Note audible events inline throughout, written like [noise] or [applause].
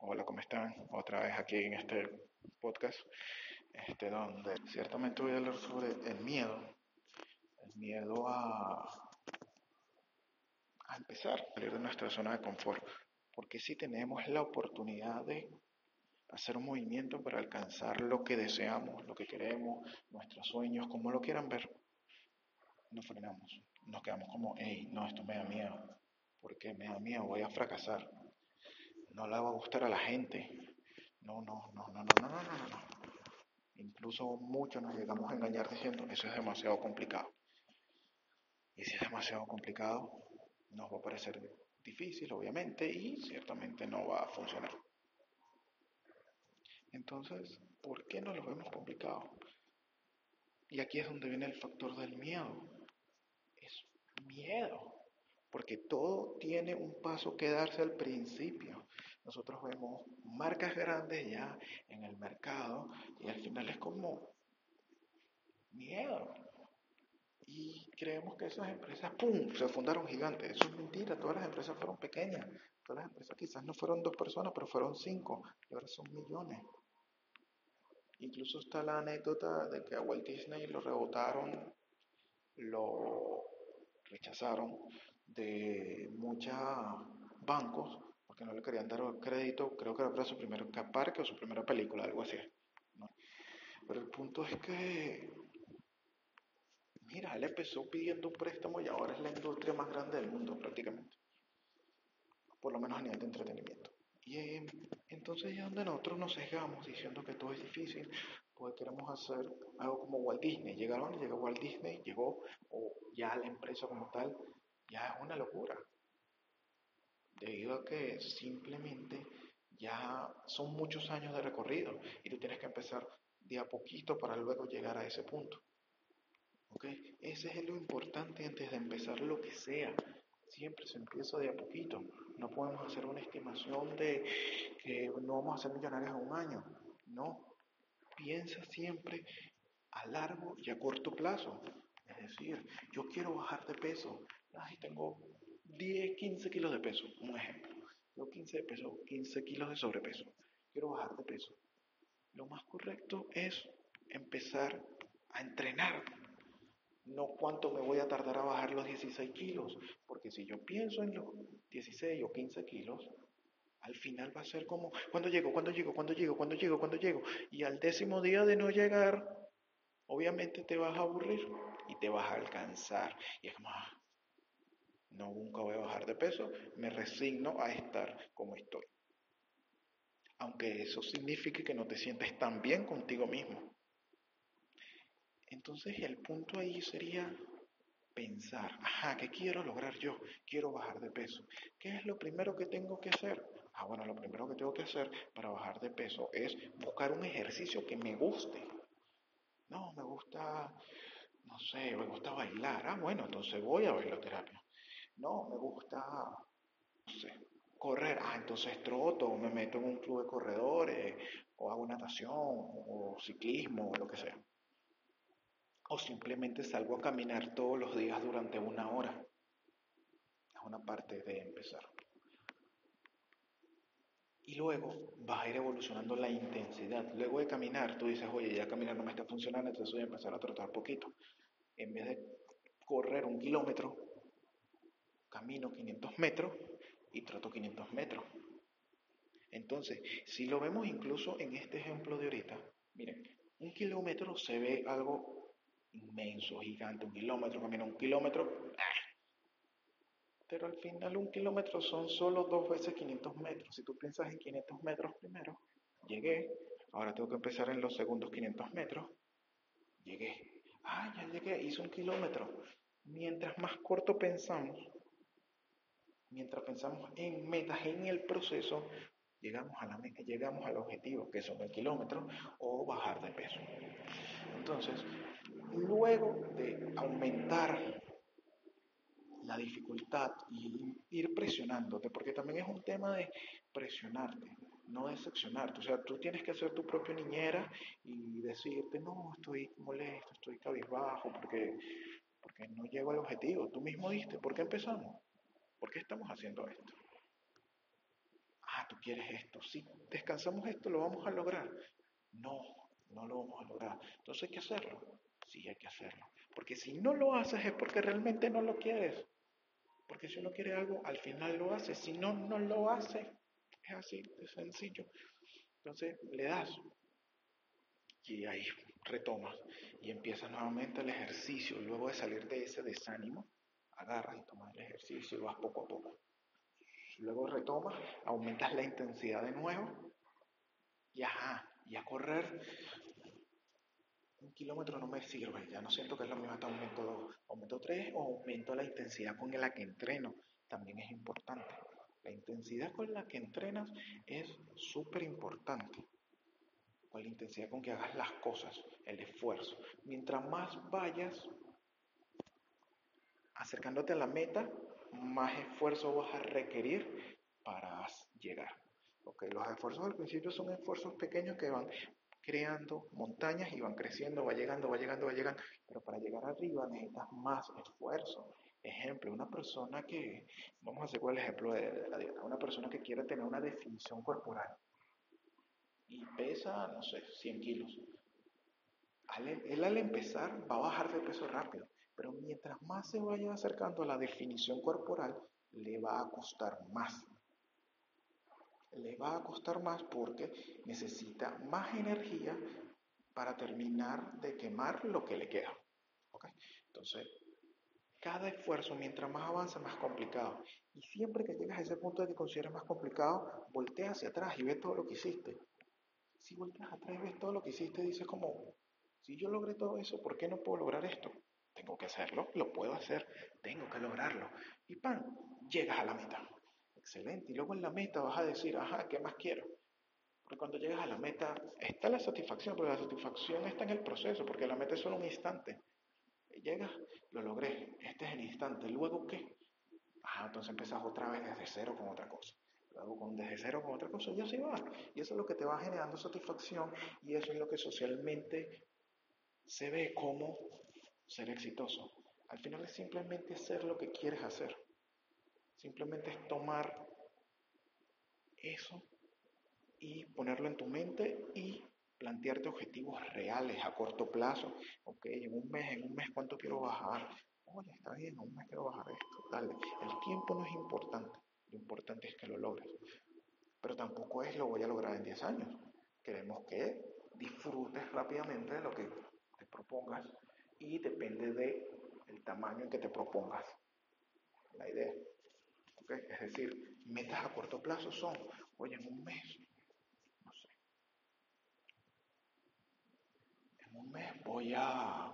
Hola, ¿cómo están? Otra vez aquí en este podcast, este, donde ciertamente voy a hablar sobre el miedo, el miedo a, a empezar a salir de nuestra zona de confort, porque si tenemos la oportunidad de hacer un movimiento para alcanzar lo que deseamos, lo que queremos, nuestros sueños, como lo quieran ver, nos frenamos, nos quedamos como, hey, no, esto me da miedo, porque me da miedo, voy a fracasar, no le va a gustar a la gente, no, no, no, no, no, no, no, no, no. Incluso muchos nos llegamos a engañar diciendo, eso es demasiado complicado. Y si es demasiado complicado, nos va a parecer difícil, obviamente, y ciertamente no va a funcionar. Entonces, ¿por qué no lo vemos complicado? Y aquí es donde viene el factor del miedo. Es miedo. Porque todo tiene un paso que darse al principio. Nosotros vemos marcas grandes ya en el mercado y al final es como miedo. Y creemos que esas empresas, ¡pum!, se fundaron gigantes. Eso es mentira, todas las empresas fueron pequeñas. Todas las empresas quizás no fueron dos personas, pero fueron cinco. Y ahora son millones. Incluso está la anécdota de que a Walt Disney lo rebotaron, lo rechazaron de muchos bancos porque no le querían dar crédito, creo que era para su primer parque o su primera película, algo así. Pero el punto es que, mira, él empezó pidiendo un préstamo y ahora es la industria más grande del mundo prácticamente, por lo menos a nivel de entretenimiento. Y eh, entonces ya donde nosotros nos cegamos diciendo que todo es difícil, pues queremos hacer algo como Walt Disney. Llegaron, llegó Walt Disney, llegó, o ya la empresa como tal, ya es una locura. Debido a que simplemente ya son muchos años de recorrido y tú tienes que empezar de a poquito para luego llegar a ese punto. ¿Ok? Ese es lo importante antes de empezar lo que sea. Siempre se empieza de a poquito. No podemos hacer una estimación de que no vamos a ser millonarios en un año. No. Piensa siempre a largo y a corto plazo. Es decir, yo quiero bajar de peso. Ay, tengo 10, 15 kilos de peso. Un ejemplo. Tengo 15 de peso, 15 kilos de sobrepeso. Quiero bajar de peso. Lo más correcto es empezar a entrenar no cuánto me voy a tardar a bajar los 16 kilos, porque si yo pienso en los 16 o 15 kilos, al final va a ser como, ¿cuándo llego? ¿Cuándo llego? ¿Cuándo llego? ¿Cuándo llego? ¿Cuándo llego? Y al décimo día de no llegar, obviamente te vas a aburrir y te vas a alcanzar. Y es como, ah, no, nunca voy a bajar de peso, me resigno a estar como estoy. Aunque eso signifique que no te sientes tan bien contigo mismo. Entonces el punto ahí sería pensar, ajá, ¿qué quiero lograr yo? Quiero bajar de peso. ¿Qué es lo primero que tengo que hacer? Ah, bueno, lo primero que tengo que hacer para bajar de peso es buscar un ejercicio que me guste. No, me gusta, no sé, me gusta bailar. Ah, bueno, entonces voy a bailoterapia. No, me gusta, correr. Ah, entonces troto, me meto en un club de corredores, o hago natación, o ciclismo, o lo que sea o simplemente salgo a caminar todos los días durante una hora. Es una parte de empezar. Y luego vas a ir evolucionando la intensidad. Luego de caminar, tú dices, oye, ya caminar no me está funcionando, entonces voy a empezar a trotar poquito. En vez de correr un kilómetro, camino 500 metros y troto 500 metros. Entonces, si lo vemos incluso en este ejemplo de ahorita, miren, un kilómetro se ve algo inmenso, gigante, un kilómetro, camina un kilómetro. Pero al final un kilómetro son solo dos veces 500 metros. Si tú piensas en 500 metros primero, llegué, ahora tengo que empezar en los segundos 500 metros, llegué. Ah, ya llegué, hice un kilómetro. Mientras más corto pensamos, mientras pensamos en metas, en el proceso, llegamos, a la meta, llegamos al objetivo, que son el kilómetro, o bajar de peso. Entonces, luego de aumentar la dificultad y ir presionándote, porque también es un tema de presionarte, no de seccionarte. O sea, tú tienes que ser tu propia niñera y decirte, no, estoy molesto, estoy cabizbajo, porque, porque no llego al objetivo. Tú mismo diste, ¿por qué empezamos? ¿Por qué estamos haciendo esto? Ah, tú quieres esto. Si descansamos esto, ¿lo vamos a lograr? No, no lo vamos a lograr. Entonces hay que hacerlo. Sí, hay que hacerlo. Porque si no lo haces es porque realmente no lo quieres. Porque si uno quiere algo, al final lo hace. Si no, no lo hace. Es así de sencillo. Entonces le das. Y ahí retomas. Y empiezas nuevamente el ejercicio. Luego de salir de ese desánimo, agarras y tomas el ejercicio y vas poco a poco. Luego retomas, aumentas la intensidad de nuevo. Y ajá, y a correr un kilómetro no me sirve, ya no siento que es lo mismo hasta aumento 2, aumento 3 o aumento la intensidad con la que entreno, también es importante. La intensidad con la que entrenas es súper importante. Con la intensidad con que hagas las cosas, el esfuerzo. Mientras más vayas acercándote a la meta, más esfuerzo vas a requerir para llegar. Okay, los esfuerzos al principio son esfuerzos pequeños que van creando montañas y van creciendo, va llegando, va llegando, va llegando. Pero para llegar arriba necesitas más esfuerzo. Ejemplo, una persona que, vamos a hacer el ejemplo de, la dieta, una persona que quiere tener una definición corporal y pesa, no sé, 100 kilos. él al empezar va a bajar de peso rápido, pero mientras más se vaya acercando a la definición corporal, le va a costar más le va a costar más porque necesita más energía para terminar de quemar lo que le queda. Entonces, cada esfuerzo, mientras más avanza, más complicado. Y siempre que llegas a ese punto de que consideras más complicado, voltea hacia atrás y ves todo lo que hiciste. Si volteas atrás y ves todo lo que hiciste, dices como, si yo logré todo eso, ¿por qué no puedo lograr esto? Tengo que hacerlo, lo puedo hacer, tengo que lograrlo. Y pan, llegas a la meta. Excelente. Y luego en la meta vas a decir, ajá, ¿qué más quiero? Porque cuando llegas a la meta está la satisfacción, pero la satisfacción está en el proceso, porque la meta es solo un instante. Llegas, lo logré, este es el instante. ¿Luego qué? Ajá, entonces empiezas otra vez desde cero con otra cosa. Luego con desde cero con otra cosa y así va. Y eso es lo que te va generando satisfacción y eso es lo que socialmente se ve como ser exitoso. Al final es simplemente hacer lo que quieres hacer. Simplemente es tomar eso y ponerlo en tu mente y plantearte objetivos reales a corto plazo. Ok, en un mes, en un mes, ¿cuánto quiero bajar? Oye, está bien, en un mes quiero bajar esto. Dale. El tiempo no es importante. Lo importante es que lo logres. Pero tampoco es lo voy a lograr en 10 años. Queremos que disfrutes rápidamente de lo que te propongas y depende del el tamaño en que te propongas. La idea. Es decir, metas a corto plazo son, oye, en un mes, no sé, en un mes voy a,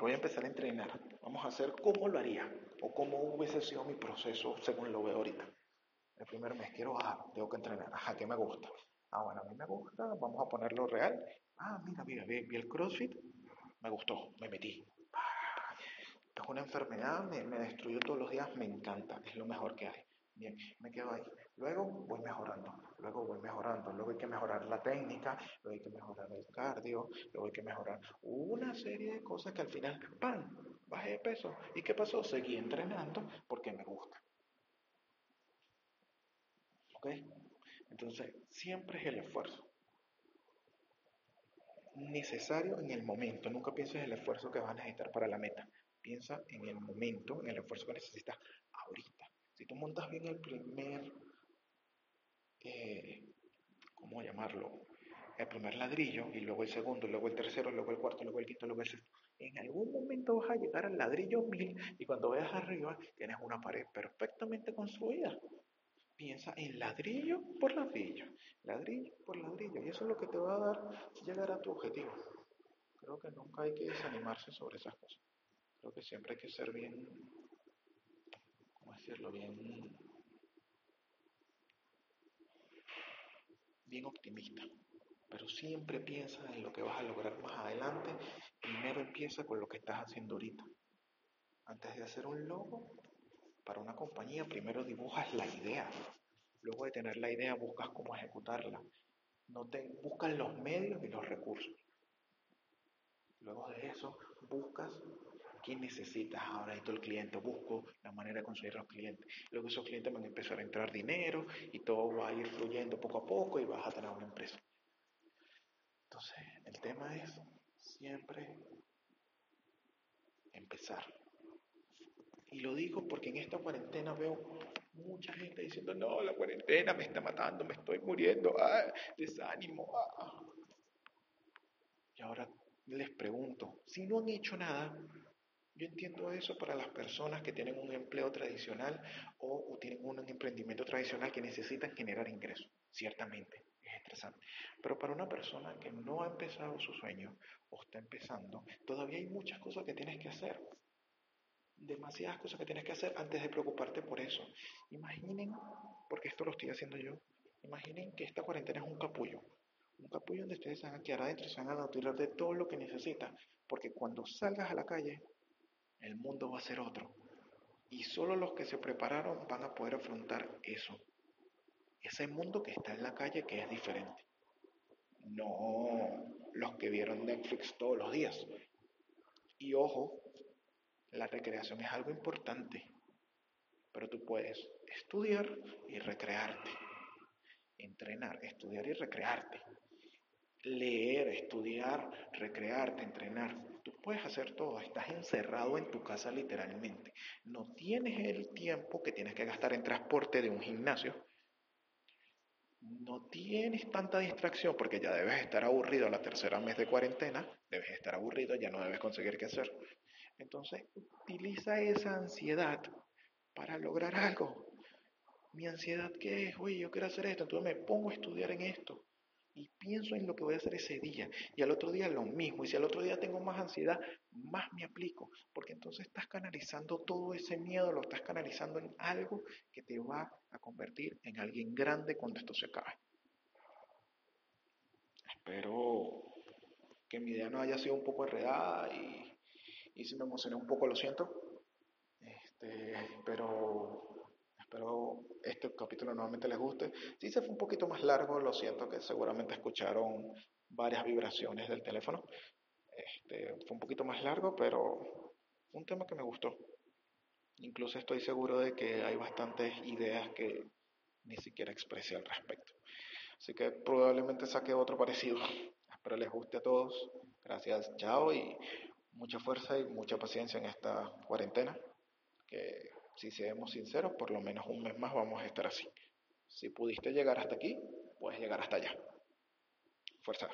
voy a empezar a entrenar. Vamos a hacer cómo lo haría o cómo hubiese sido mi proceso según lo veo ahorita. El primer mes quiero bajar, tengo que entrenar. Ajá, ¿qué me gusta? Ah, bueno, a mí me gusta, vamos a ponerlo real. Ah, mira, mira, vi, vi el CrossFit, me gustó, me metí es una enfermedad, me, me destruye todos los días, me encanta, es lo mejor que hay. Bien, me quedo ahí. Luego voy mejorando, luego voy mejorando, luego hay que mejorar la técnica, luego hay que mejorar el cardio, luego hay que mejorar una serie de cosas que al final, ¡pam!, bajé de peso. ¿Y qué pasó? Seguí entrenando porque me gusta. ¿Ok? Entonces, siempre es el esfuerzo. Necesario en el momento, nunca pienses en el esfuerzo que vas a necesitar para la meta. Piensa en el momento, en el esfuerzo que necesitas ahorita. Si tú montas bien el primer, eh, ¿cómo llamarlo? El primer ladrillo, y luego el segundo, luego el tercero, luego el cuarto, luego el quinto, luego el sexto. En algún momento vas a llegar al ladrillo mil y cuando veas arriba tienes una pared perfectamente construida. Piensa en ladrillo por ladrillo, ladrillo por ladrillo, y eso es lo que te va a dar llegar a tu objetivo. Creo que nunca hay que desanimarse sobre esas cosas. Creo que siempre hay que ser bien, ¿cómo decirlo? Bien, bien optimista. Pero siempre piensa en lo que vas a lograr más adelante. Primero empieza con lo que estás haciendo ahorita. Antes de hacer un logo para una compañía, primero dibujas la idea. Luego de tener la idea, buscas cómo ejecutarla. No te, buscas los medios y los recursos. Luego de eso, buscas ¿Qué necesitas? Ahora todo el cliente, busco la manera de conseguir a los clientes. Luego esos clientes van a empezar a entrar dinero y todo va a ir fluyendo poco a poco y vas a tener una empresa. Entonces, el tema es siempre empezar. Y lo digo porque en esta cuarentena veo mucha gente diciendo, no, la cuarentena me está matando, me estoy muriendo, ah, desánimo. Ah. Y ahora les pregunto, si no han hecho nada, yo entiendo eso para las personas que tienen un empleo tradicional o, tienen un emprendimiento tradicional que necesitan generar ingresos. Ciertamente, es estresante. Pero para una persona que no ha empezado su sueño o está empezando, todavía hay muchas cosas que tienes que hacer. Demasiadas cosas que tienes que hacer antes de preocuparte por eso. Imaginen, porque esto lo estoy haciendo yo, imaginen que esta cuarentena es un capullo. Un capullo donde ustedes se van a quedar adentro y se van a nutrir de todo lo que necesitan. Porque cuando salgas a la calle, el mundo va a ser otro. Y solo los que se prepararon van a poder afrontar eso. Ese mundo que está en la calle que es diferente. No los que vieron Netflix todos los días. Y ojo, la recreación es algo importante. Pero tú puedes estudiar y recrearte. Entrenar, estudiar y recrearte. Leer, estudiar, recrearte, entrenar puedes hacer todo, estás encerrado en tu casa literalmente. No tienes el tiempo que tienes que gastar en transporte de un gimnasio. No tienes tanta distracción porque ya debes estar aburrido la tercera mes de cuarentena, debes estar aburrido, ya no debes conseguir qué hacer. Entonces, utiliza esa ansiedad para lograr algo. Mi ansiedad qué es, oye, yo quiero hacer esto, entonces me pongo a estudiar en esto y pienso en lo que voy a hacer ese día y al otro día lo mismo y si al otro día tengo más ansiedad, más me aplico, porque entonces estás canalizando todo ese miedo, lo estás canalizando en algo que te va a convertir en alguien grande cuando esto se acabe. Espero que mi idea no haya sido un poco enredada y, y si me emocioné un poco, lo siento. Este, pero Espero este capítulo nuevamente les guste. Si se fue un poquito más largo, lo siento que seguramente escucharon varias vibraciones del teléfono. Este, fue un poquito más largo, pero un tema que me gustó. Incluso estoy seguro de que hay bastantes ideas que ni siquiera expresé al respecto. Así que probablemente saque otro parecido. [laughs] Espero les guste a todos. Gracias, chao y mucha fuerza y mucha paciencia en esta cuarentena. Que si seamos sinceros, por lo menos un mes más vamos a estar así. Si pudiste llegar hasta aquí, puedes llegar hasta allá. Fuerza.